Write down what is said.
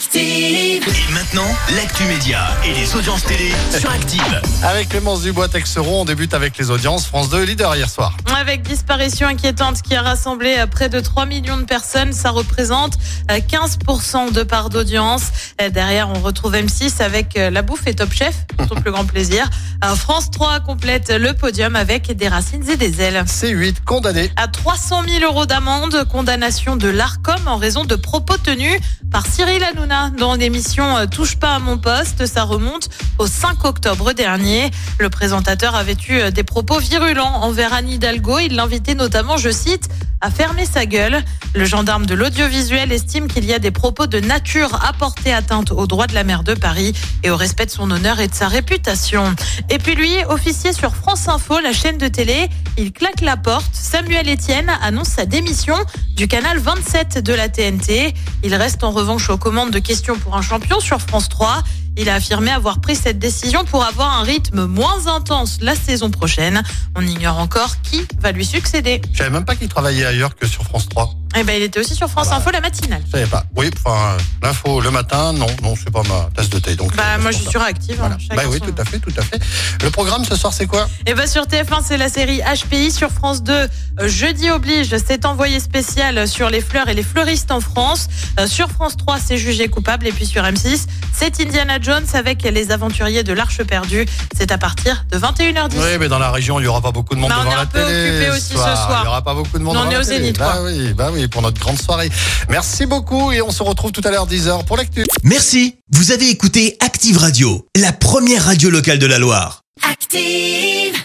Active. Et maintenant, l'actu média et les audiences télé sur Active. Avec Clémence Dubois Texeron, on débute avec les audiences. France 2 leader hier soir. Avec disparition inquiétante qui a rassemblé euh, près de 3 millions de personnes, ça représente euh, 15% de part d'audience. Euh, Derrière, on retrouve M6 avec euh, La Bouffe et Top Chef, pour son plus grand plaisir. Euh, France 3 complète le podium avec des racines et des ailes. C8 condamné. À 300 000 euros d'amende, condamnation de l'ARCOM en raison de propos tenus par Cyril Hanouna dans l'émission euh, Touche pas à mon poste. Ça remonte au 5 octobre dernier. Le présentateur avait eu euh, des propos virulents envers Anne Hidalgo. Il l'invitait notamment, je cite, à fermer sa gueule. Le gendarme de l'audiovisuel estime qu'il y a des propos de nature à porter atteinte aux droits de la maire de Paris et au respect de son honneur et de sa réputation. Et puis lui, officier sur France Info, la chaîne de télé, il claque la porte. Samuel Etienne annonce sa démission du canal 27 de la TNT. Il reste en revanche aux commandes de questions pour un champion sur France 3. Il a affirmé avoir pris cette décision pour avoir un rythme moins intense la saison prochaine. On ignore encore qui va lui succéder. Je savais même pas qu'il travaillait ailleurs que sur France 3. Eh ben, il était aussi sur France. Info la matinale. Je savais pas. Oui, enfin, l'info le matin, non, non, c'est pas ma tasse de thé. Donc, Bah, euh, moi, je suis réactive. Voilà. hein. Bah oui, son- tout à fait, tout à fait. Le programme ce soir, c'est quoi? Et bah sur TF1, c'est la série HPI sur France 2. euh, Jeudi oblige, c'est envoyé spécial sur les fleurs et les fleuristes en France. Euh, Sur France 3, c'est jugé coupable. Et puis sur M6, c'est Indiana Jones avec les aventuriers de l'Arche perdue. C'est à partir de 21h10. Oui, mais dans la région, il y aura pas beaucoup de monde Bah, on devant est la un peu télé. occupé aussi ce soir. Il y aura pas beaucoup de monde On devant est au télé. Zénith, Bah oui, bah oui, pour notre grande soirée. Merci beaucoup et on se retrouve tout à l'heure 10h pour l'actu. Merci, vous avez écouté Active Radio, la première radio locale de la Loire. Active.